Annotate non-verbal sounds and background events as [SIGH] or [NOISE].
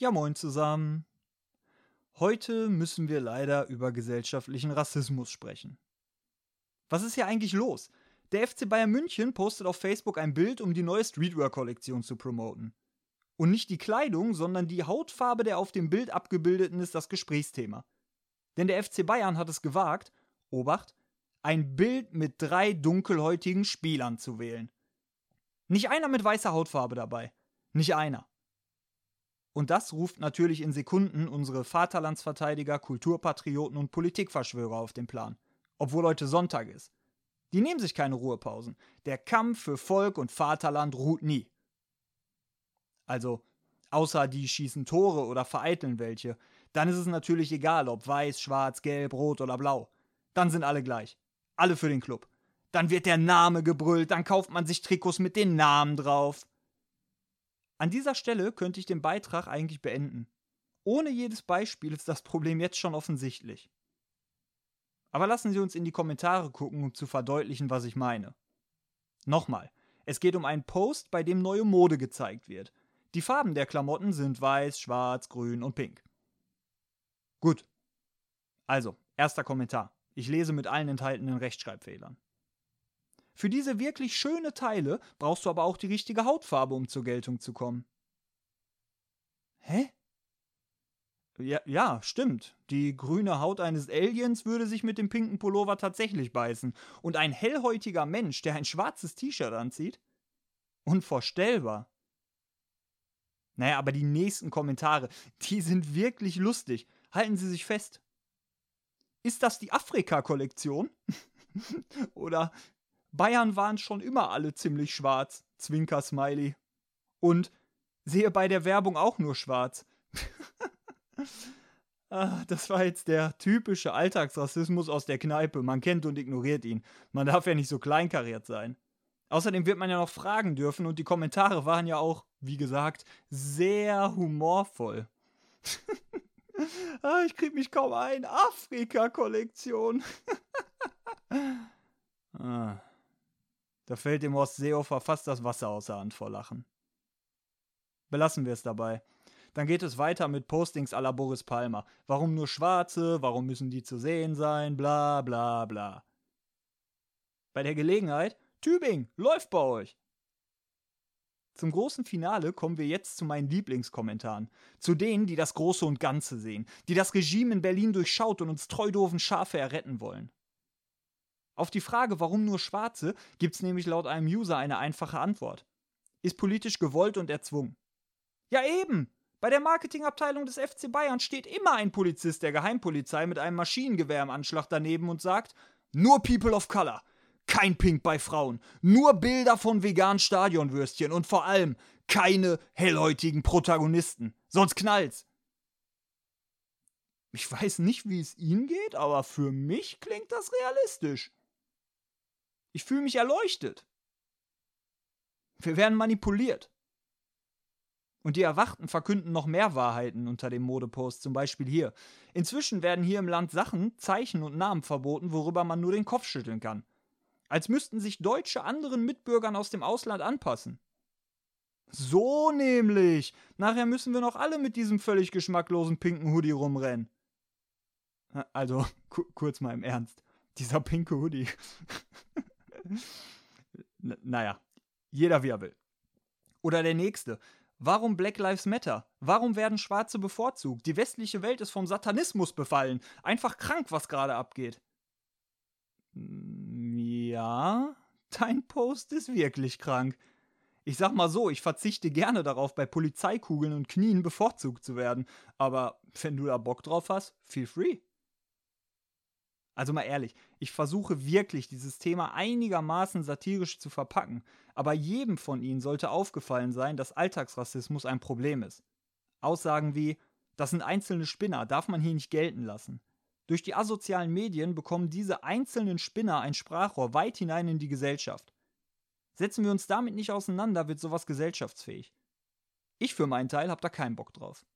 Ja, moin zusammen. Heute müssen wir leider über gesellschaftlichen Rassismus sprechen. Was ist hier eigentlich los? Der FC Bayern München postet auf Facebook ein Bild, um die neue Streetwear-Kollektion zu promoten. Und nicht die Kleidung, sondern die Hautfarbe der auf dem Bild abgebildeten ist das Gesprächsthema. Denn der FC Bayern hat es gewagt, Obacht, ein Bild mit drei dunkelhäutigen Spielern zu wählen. Nicht einer mit weißer Hautfarbe dabei. Nicht einer. Und das ruft natürlich in Sekunden unsere Vaterlandsverteidiger, Kulturpatrioten und Politikverschwörer auf den Plan. Obwohl heute Sonntag ist. Die nehmen sich keine Ruhepausen. Der Kampf für Volk und Vaterland ruht nie. Also, außer die schießen Tore oder vereiteln welche, dann ist es natürlich egal, ob weiß, schwarz, gelb, rot oder blau. Dann sind alle gleich. Alle für den Club. Dann wird der Name gebrüllt, dann kauft man sich Trikots mit den Namen drauf. An dieser Stelle könnte ich den Beitrag eigentlich beenden. Ohne jedes Beispiel ist das Problem jetzt schon offensichtlich. Aber lassen Sie uns in die Kommentare gucken, um zu verdeutlichen, was ich meine. Nochmal, es geht um einen Post, bei dem neue Mode gezeigt wird. Die Farben der Klamotten sind weiß, schwarz, grün und pink. Gut. Also, erster Kommentar. Ich lese mit allen enthaltenen Rechtschreibfehlern. Für diese wirklich schöne Teile brauchst du aber auch die richtige Hautfarbe, um zur Geltung zu kommen. Hä? Ja, ja, stimmt. Die grüne Haut eines Aliens würde sich mit dem pinken Pullover tatsächlich beißen. Und ein hellhäutiger Mensch, der ein schwarzes T-Shirt anzieht? Unvorstellbar. Naja, aber die nächsten Kommentare, die sind wirklich lustig. Halten Sie sich fest. Ist das die Afrika-Kollektion? [LAUGHS] Oder Bayern waren schon immer alle ziemlich schwarz. Zwinker Smiley. Und sehe bei der Werbung auch nur schwarz. [LAUGHS] ah, das war jetzt der typische Alltagsrassismus aus der Kneipe. Man kennt und ignoriert ihn. Man darf ja nicht so kleinkariert sein. Außerdem wird man ja noch fragen dürfen und die Kommentare waren ja auch, wie gesagt, sehr humorvoll. [LAUGHS] ah, ich krieg mich kaum ein. Afrika-Kollektion. [LAUGHS] ah. Da fällt dem Horst Seehofer fast das Wasser aus der Hand vor Lachen. Belassen wir es dabei. Dann geht es weiter mit Postings la Boris Palmer. Warum nur Schwarze? Warum müssen die zu sehen sein? Bla bla bla. Bei der Gelegenheit, Tübingen, läuft bei euch. Zum großen Finale kommen wir jetzt zu meinen Lieblingskommentaren. Zu denen, die das Große und Ganze sehen, die das Regime in Berlin durchschaut und uns treu doofen Schafe erretten wollen. Auf die Frage, warum nur Schwarze, gibt es nämlich laut einem User eine einfache Antwort. Ist politisch gewollt und erzwungen. Ja eben! Bei der Marketingabteilung des FC Bayern steht immer ein Polizist der Geheimpolizei mit einem Maschinengewehr im Anschlag daneben und sagt: Nur People of Color, kein Pink bei Frauen, nur Bilder von veganen Stadionwürstchen und vor allem keine hellhäutigen Protagonisten. Sonst knallt's. Ich weiß nicht, wie es Ihnen geht, aber für mich klingt das realistisch. Ich fühle mich erleuchtet. Wir werden manipuliert. Und die Erwachten verkünden noch mehr Wahrheiten unter dem Modepost, zum Beispiel hier. Inzwischen werden hier im Land Sachen, Zeichen und Namen verboten, worüber man nur den Kopf schütteln kann. Als müssten sich Deutsche anderen Mitbürgern aus dem Ausland anpassen. So nämlich. Nachher müssen wir noch alle mit diesem völlig geschmacklosen pinken Hoodie rumrennen. Also, [LAUGHS] kurz mal im Ernst. Dieser pinke Hoodie. [LAUGHS] [LAUGHS] naja, jeder wie er will. Oder der nächste. Warum Black Lives Matter? Warum werden Schwarze bevorzugt? Die westliche Welt ist vom Satanismus befallen. Einfach krank, was gerade abgeht. Hm, ja, dein Post ist wirklich krank. Ich sag mal so, ich verzichte gerne darauf, bei Polizeikugeln und Knien bevorzugt zu werden. Aber wenn du da Bock drauf hast, feel free. Also mal ehrlich, ich versuche wirklich, dieses Thema einigermaßen satirisch zu verpacken, aber jedem von ihnen sollte aufgefallen sein, dass Alltagsrassismus ein Problem ist. Aussagen wie, das sind einzelne Spinner, darf man hier nicht gelten lassen. Durch die asozialen Medien bekommen diese einzelnen Spinner ein Sprachrohr weit hinein in die Gesellschaft. Setzen wir uns damit nicht auseinander, wird sowas gesellschaftsfähig. Ich für meinen Teil hab da keinen Bock drauf.